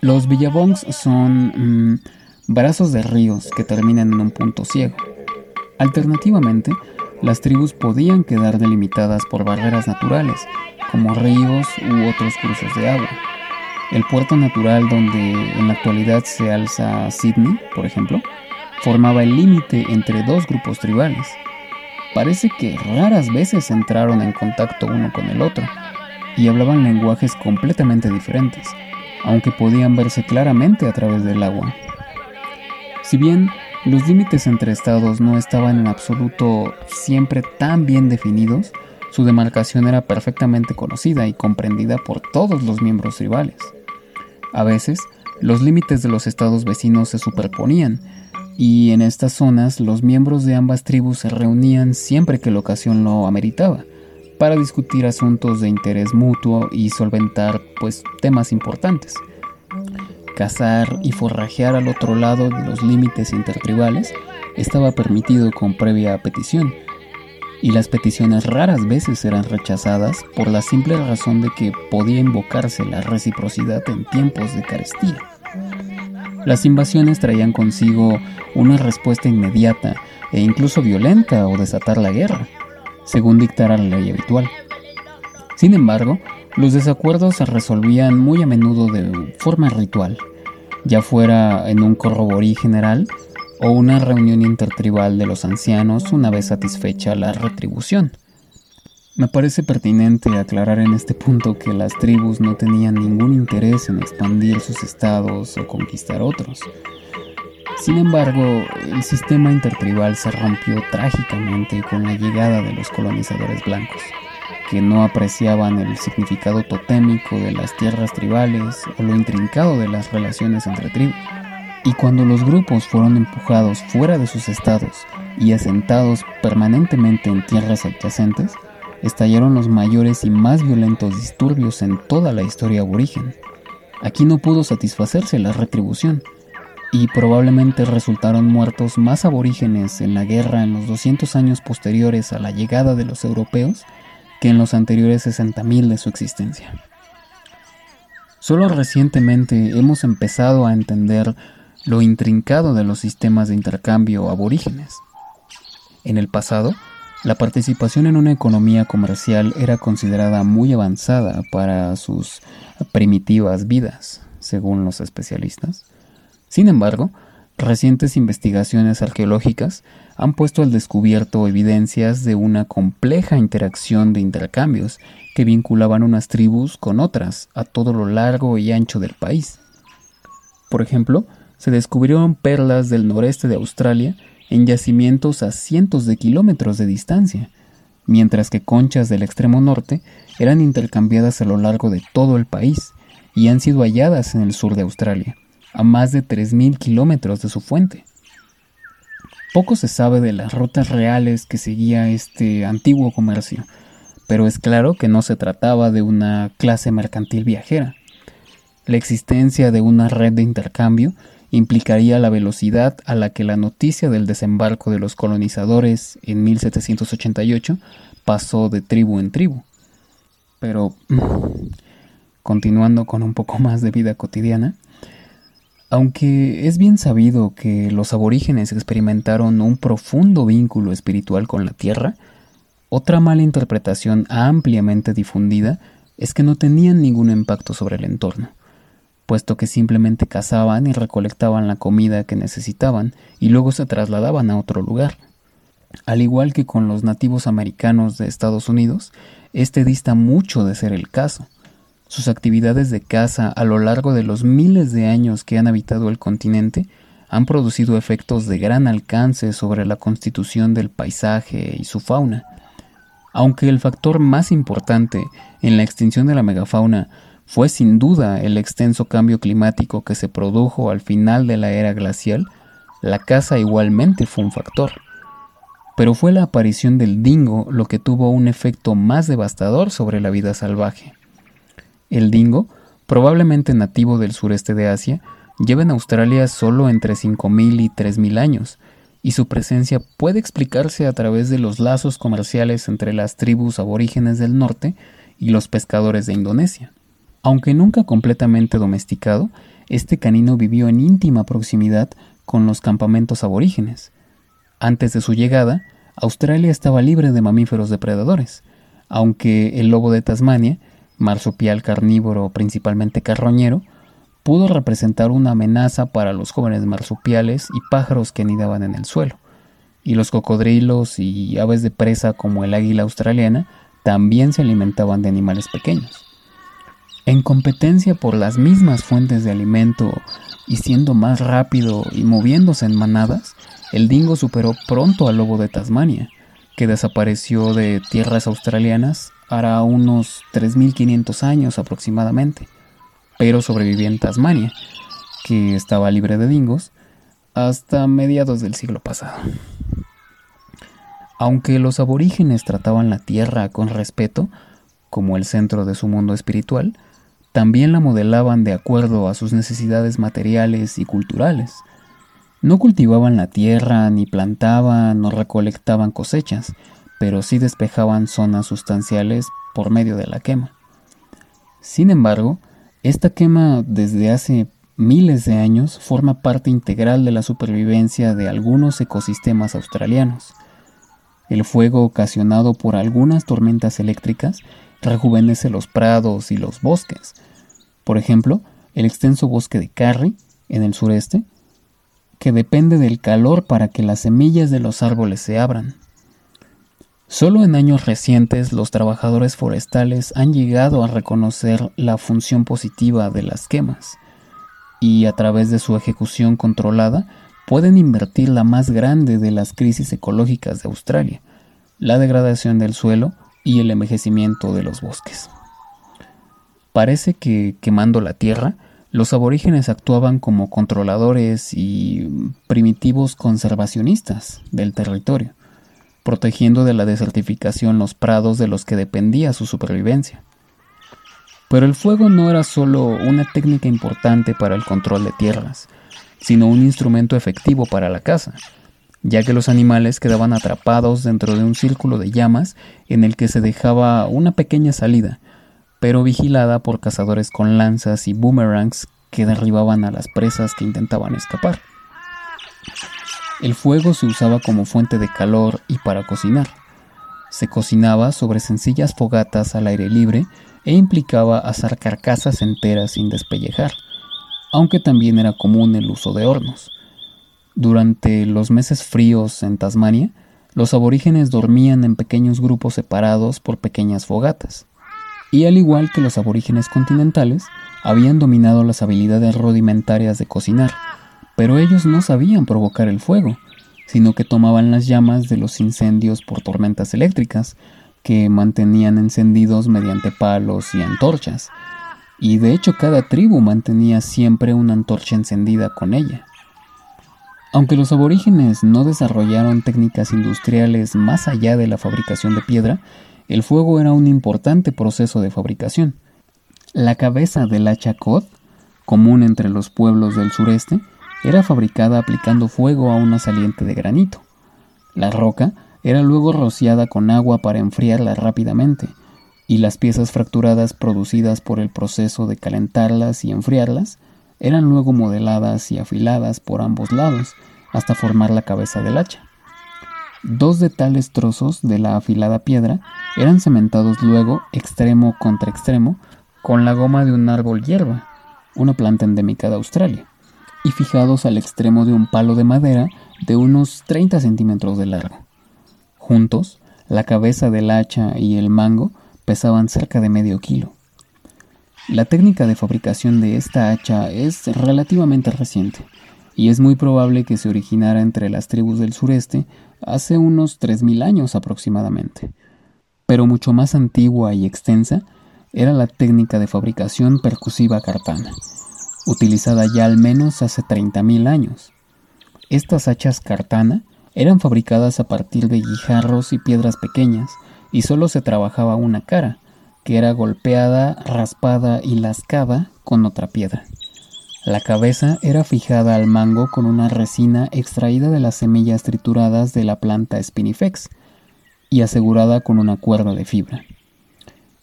Los villabongs son mm, brazos de ríos que terminan en un punto ciego. Alternativamente, las tribus podían quedar delimitadas por barreras naturales, como ríos u otros cursos de agua. El puerto natural donde en la actualidad se alza Sydney, por ejemplo, formaba el límite entre dos grupos tribales. Parece que raras veces entraron en contacto uno con el otro, y hablaban lenguajes completamente diferentes, aunque podían verse claramente a través del agua. Si bien los límites entre estados no estaban en absoluto siempre tan bien definidos, su demarcación era perfectamente conocida y comprendida por todos los miembros tribales. A veces, los límites de los estados vecinos se superponían, y en estas zonas los miembros de ambas tribus se reunían siempre que la ocasión lo ameritaba, para discutir asuntos de interés mutuo y solventar pues temas importantes. Cazar y forrajear al otro lado de los límites intertribales estaba permitido con previa petición, y las peticiones raras veces eran rechazadas por la simple razón de que podía invocarse la reciprocidad en tiempos de carestía. Las invasiones traían consigo una respuesta inmediata e incluso violenta o desatar la guerra según dictara la ley habitual. Sin embargo, los desacuerdos se resolvían muy a menudo de forma ritual, ya fuera en un corroborí general o una reunión intertribal de los ancianos una vez satisfecha la retribución. Me parece pertinente aclarar en este punto que las tribus no tenían ningún interés en expandir sus estados o conquistar otros. Sin embargo, el sistema intertribal se rompió trágicamente con la llegada de los colonizadores blancos, que no apreciaban el significado totémico de las tierras tribales o lo intrincado de las relaciones entre tribus. Y cuando los grupos fueron empujados fuera de sus estados y asentados permanentemente en tierras adyacentes, estallaron los mayores y más violentos disturbios en toda la historia aborigen. Aquí no pudo satisfacerse la retribución, y probablemente resultaron muertos más aborígenes en la guerra en los 200 años posteriores a la llegada de los europeos que en los anteriores 60.000 de su existencia. Solo recientemente hemos empezado a entender lo intrincado de los sistemas de intercambio aborígenes. En el pasado, la participación en una economía comercial era considerada muy avanzada para sus primitivas vidas, según los especialistas. Sin embargo, recientes investigaciones arqueológicas han puesto al descubierto evidencias de una compleja interacción de intercambios que vinculaban unas tribus con otras a todo lo largo y ancho del país. Por ejemplo, se descubrieron perlas del noreste de Australia en yacimientos a cientos de kilómetros de distancia, mientras que conchas del extremo norte eran intercambiadas a lo largo de todo el país y han sido halladas en el sur de Australia a más de 3.000 kilómetros de su fuente. Poco se sabe de las rutas reales que seguía este antiguo comercio, pero es claro que no se trataba de una clase mercantil viajera. La existencia de una red de intercambio implicaría la velocidad a la que la noticia del desembarco de los colonizadores en 1788 pasó de tribu en tribu. Pero, continuando con un poco más de vida cotidiana, aunque es bien sabido que los aborígenes experimentaron un profundo vínculo espiritual con la Tierra, otra mala interpretación ampliamente difundida es que no tenían ningún impacto sobre el entorno, puesto que simplemente cazaban y recolectaban la comida que necesitaban y luego se trasladaban a otro lugar. Al igual que con los nativos americanos de Estados Unidos, este dista mucho de ser el caso. Sus actividades de caza a lo largo de los miles de años que han habitado el continente han producido efectos de gran alcance sobre la constitución del paisaje y su fauna. Aunque el factor más importante en la extinción de la megafauna fue sin duda el extenso cambio climático que se produjo al final de la era glacial, la caza igualmente fue un factor. Pero fue la aparición del dingo lo que tuvo un efecto más devastador sobre la vida salvaje. El dingo, probablemente nativo del sureste de Asia, lleva en Australia solo entre 5.000 y 3.000 años, y su presencia puede explicarse a través de los lazos comerciales entre las tribus aborígenes del norte y los pescadores de Indonesia. Aunque nunca completamente domesticado, este canino vivió en íntima proximidad con los campamentos aborígenes. Antes de su llegada, Australia estaba libre de mamíferos depredadores, aunque el lobo de Tasmania marsupial carnívoro principalmente carroñero, pudo representar una amenaza para los jóvenes marsupiales y pájaros que anidaban en el suelo, y los cocodrilos y aves de presa como el águila australiana también se alimentaban de animales pequeños. En competencia por las mismas fuentes de alimento y siendo más rápido y moviéndose en manadas, el dingo superó pronto al lobo de Tasmania, que desapareció de tierras australianas hará unos 3.500 años aproximadamente, pero sobrevivió en Tasmania, que estaba libre de dingos, hasta mediados del siglo pasado. Aunque los aborígenes trataban la tierra con respeto, como el centro de su mundo espiritual, también la modelaban de acuerdo a sus necesidades materiales y culturales. No cultivaban la tierra, ni plantaban o recolectaban cosechas, pero sí despejaban zonas sustanciales por medio de la quema. Sin embargo, esta quema desde hace miles de años forma parte integral de la supervivencia de algunos ecosistemas australianos. El fuego ocasionado por algunas tormentas eléctricas rejuvenece los prados y los bosques. Por ejemplo, el extenso bosque de Carry, en el sureste, que depende del calor para que las semillas de los árboles se abran. Solo en años recientes los trabajadores forestales han llegado a reconocer la función positiva de las quemas y a través de su ejecución controlada pueden invertir la más grande de las crisis ecológicas de Australia, la degradación del suelo y el envejecimiento de los bosques. Parece que quemando la tierra, los aborígenes actuaban como controladores y primitivos conservacionistas del territorio, protegiendo de la desertificación los prados de los que dependía su supervivencia. Pero el fuego no era solo una técnica importante para el control de tierras, sino un instrumento efectivo para la caza, ya que los animales quedaban atrapados dentro de un círculo de llamas en el que se dejaba una pequeña salida, pero vigilada por cazadores con lanzas y boomerangs que derribaban a las presas que intentaban escapar. El fuego se usaba como fuente de calor y para cocinar. Se cocinaba sobre sencillas fogatas al aire libre e implicaba asar carcasas enteras sin despellejar, aunque también era común el uso de hornos. Durante los meses fríos en Tasmania, los aborígenes dormían en pequeños grupos separados por pequeñas fogatas, y al igual que los aborígenes continentales, habían dominado las habilidades rudimentarias de cocinar, pero ellos no sabían provocar el fuego, sino que tomaban las llamas de los incendios por tormentas eléctricas, que mantenían encendidos mediante palos y antorchas, y de hecho cada tribu mantenía siempre una antorcha encendida con ella. Aunque los aborígenes no desarrollaron técnicas industriales más allá de la fabricación de piedra, el fuego era un importante proceso de fabricación. La cabeza del hacha cod, común entre los pueblos del sureste, era fabricada aplicando fuego a una saliente de granito. La roca era luego rociada con agua para enfriarla rápidamente, y las piezas fracturadas producidas por el proceso de calentarlas y enfriarlas eran luego modeladas y afiladas por ambos lados hasta formar la cabeza del hacha. Dos de tales trozos de la afilada piedra eran cementados luego extremo contra extremo con la goma de un árbol hierba, una planta endémica de Australia, y fijados al extremo de un palo de madera de unos 30 centímetros de largo. Juntos, la cabeza del hacha y el mango pesaban cerca de medio kilo. La técnica de fabricación de esta hacha es relativamente reciente y es muy probable que se originara entre las tribus del sureste hace unos 3.000 años aproximadamente. Pero mucho más antigua y extensa era la técnica de fabricación percusiva cartana, utilizada ya al menos hace 30.000 años. Estas hachas cartana eran fabricadas a partir de guijarros y piedras pequeñas, y solo se trabajaba una cara, que era golpeada, raspada y lascada con otra piedra. La cabeza era fijada al mango con una resina extraída de las semillas trituradas de la planta Spinifex y asegurada con una cuerda de fibra.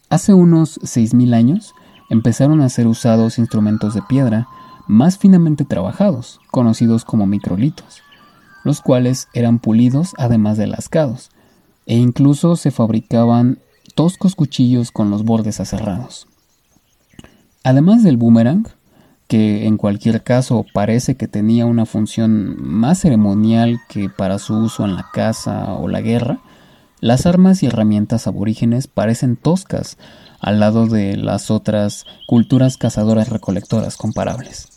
Hace unos 6.000 años empezaron a ser usados instrumentos de piedra más finamente trabajados, conocidos como microlitos, los cuales eran pulidos además de lascados, e incluso se fabricaban toscos cuchillos con los bordes aserrados. Además del boomerang, que en cualquier caso parece que tenía una función más ceremonial que para su uso en la caza o la guerra, las armas y herramientas aborígenes parecen toscas al lado de las otras culturas cazadoras recolectoras comparables.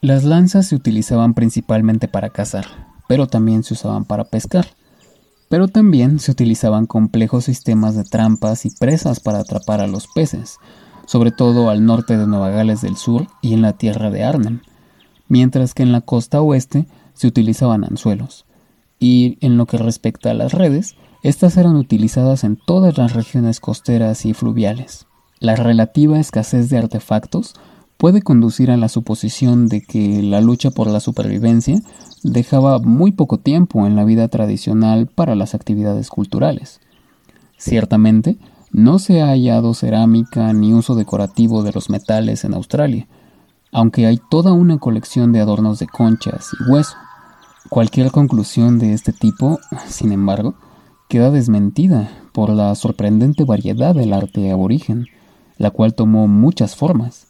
Las lanzas se utilizaban principalmente para cazar, pero también se usaban para pescar. Pero también se utilizaban complejos sistemas de trampas y presas para atrapar a los peces, sobre todo al norte de Nueva Gales del Sur y en la tierra de Arnhem, mientras que en la costa oeste se utilizaban anzuelos. Y en lo que respecta a las redes, estas eran utilizadas en todas las regiones costeras y fluviales. La relativa escasez de artefactos puede conducir a la suposición de que la lucha por la supervivencia dejaba muy poco tiempo en la vida tradicional para las actividades culturales. Ciertamente, no se ha hallado cerámica ni uso decorativo de los metales en Australia, aunque hay toda una colección de adornos de conchas y hueso. Cualquier conclusión de este tipo, sin embargo, queda desmentida por la sorprendente variedad del arte aborigen, la cual tomó muchas formas.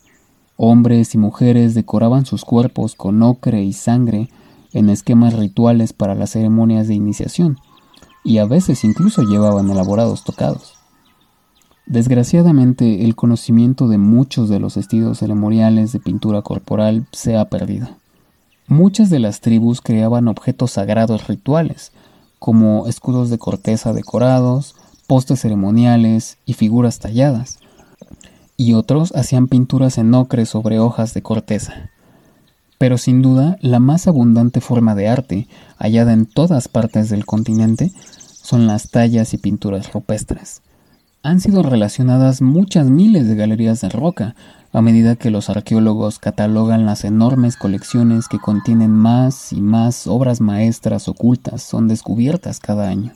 Hombres y mujeres decoraban sus cuerpos con ocre y sangre en esquemas rituales para las ceremonias de iniciación, y a veces incluso llevaban elaborados tocados. Desgraciadamente, el conocimiento de muchos de los estilos ceremoniales de pintura corporal se ha perdido. Muchas de las tribus creaban objetos sagrados rituales, como escudos de corteza decorados, postes ceremoniales y figuras talladas, y otros hacían pinturas en ocre sobre hojas de corteza. Pero sin duda, la más abundante forma de arte, hallada en todas partes del continente, son las tallas y pinturas rupestres. Han sido relacionadas muchas miles de galerías de roca, a medida que los arqueólogos catalogan las enormes colecciones que contienen más y más obras maestras ocultas son descubiertas cada año.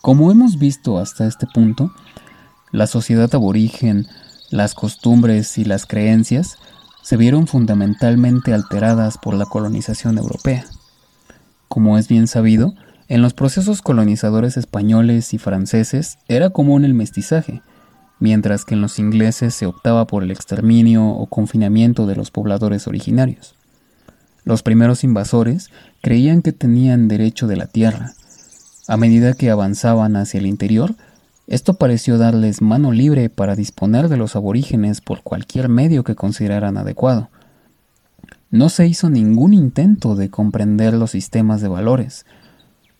Como hemos visto hasta este punto, la sociedad aborigen, las costumbres y las creencias se vieron fundamentalmente alteradas por la colonización europea. Como es bien sabido, en los procesos colonizadores españoles y franceses era común el mestizaje, mientras que en los ingleses se optaba por el exterminio o confinamiento de los pobladores originarios. Los primeros invasores creían que tenían derecho de la tierra. A medida que avanzaban hacia el interior, esto pareció darles mano libre para disponer de los aborígenes por cualquier medio que consideraran adecuado. No se hizo ningún intento de comprender los sistemas de valores.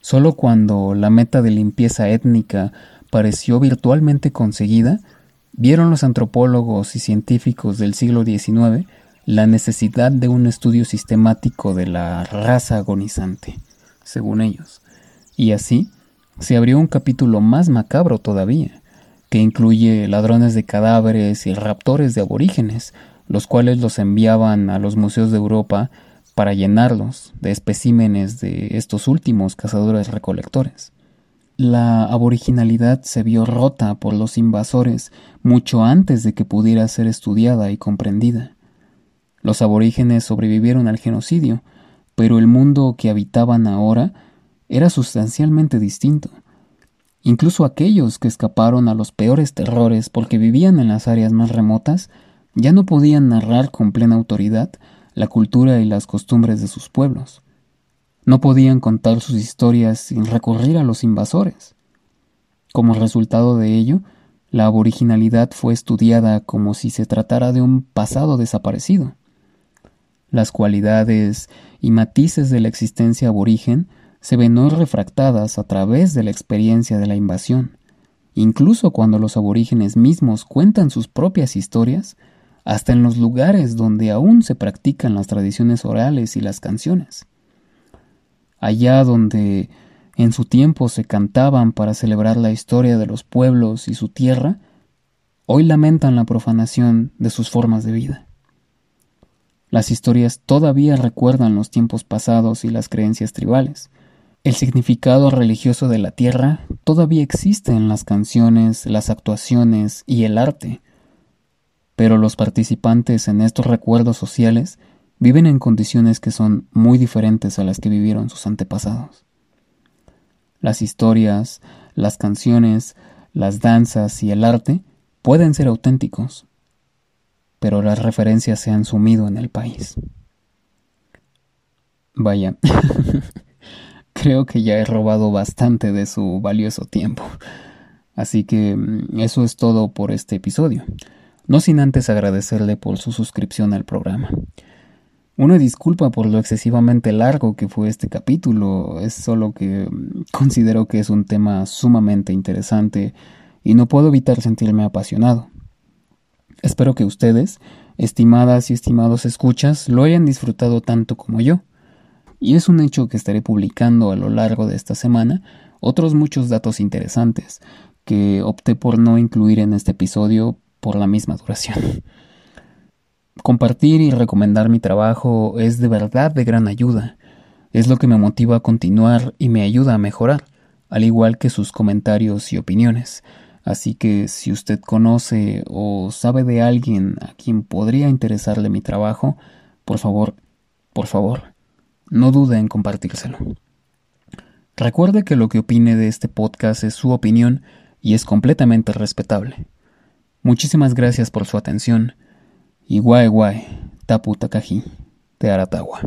Solo cuando la meta de limpieza étnica pareció virtualmente conseguida, vieron los antropólogos y científicos del siglo XIX la necesidad de un estudio sistemático de la raza agonizante, según ellos, y así se abrió un capítulo más macabro todavía, que incluye ladrones de cadáveres y raptores de aborígenes, los cuales los enviaban a los museos de Europa para llenarlos de especímenes de estos últimos cazadores recolectores. La aboriginalidad se vio rota por los invasores mucho antes de que pudiera ser estudiada y comprendida. Los aborígenes sobrevivieron al genocidio, pero el mundo que habitaban ahora era sustancialmente distinto. Incluso aquellos que escaparon a los peores terrores porque vivían en las áreas más remotas ya no podían narrar con plena autoridad la cultura y las costumbres de sus pueblos. No podían contar sus historias sin recurrir a los invasores. Como resultado de ello, la aboriginalidad fue estudiada como si se tratara de un pasado desaparecido. Las cualidades y matices de la existencia aborigen se ven hoy refractadas a través de la experiencia de la invasión. Incluso cuando los aborígenes mismos cuentan sus propias historias, hasta en los lugares donde aún se practican las tradiciones orales y las canciones. Allá donde en su tiempo se cantaban para celebrar la historia de los pueblos y su tierra, hoy lamentan la profanación de sus formas de vida. Las historias todavía recuerdan los tiempos pasados y las creencias tribales, el significado religioso de la tierra todavía existe en las canciones, las actuaciones y el arte, pero los participantes en estos recuerdos sociales viven en condiciones que son muy diferentes a las que vivieron sus antepasados. Las historias, las canciones, las danzas y el arte pueden ser auténticos, pero las referencias se han sumido en el país. Vaya. creo que ya he robado bastante de su valioso tiempo. Así que mm, eso es todo por este episodio. No sin antes agradecerle por su suscripción al programa. Una disculpa por lo excesivamente largo que fue este capítulo, es solo que mm, considero que es un tema sumamente interesante y no puedo evitar sentirme apasionado. Espero que ustedes, estimadas y estimados escuchas, lo hayan disfrutado tanto como yo y es un hecho que estaré publicando a lo largo de esta semana otros muchos datos interesantes que opté por no incluir en este episodio por la misma duración. Compartir y recomendar mi trabajo es de verdad de gran ayuda. Es lo que me motiva a continuar y me ayuda a mejorar, al igual que sus comentarios y opiniones. Así que si usted conoce o sabe de alguien a quien podría interesarle mi trabajo, por favor, por favor, no dude en compartírselo. Recuerde que lo que opine de este podcast es su opinión y es completamente respetable. Muchísimas gracias por su atención. Y guay guay, Tapu Takagi, de Aratawa.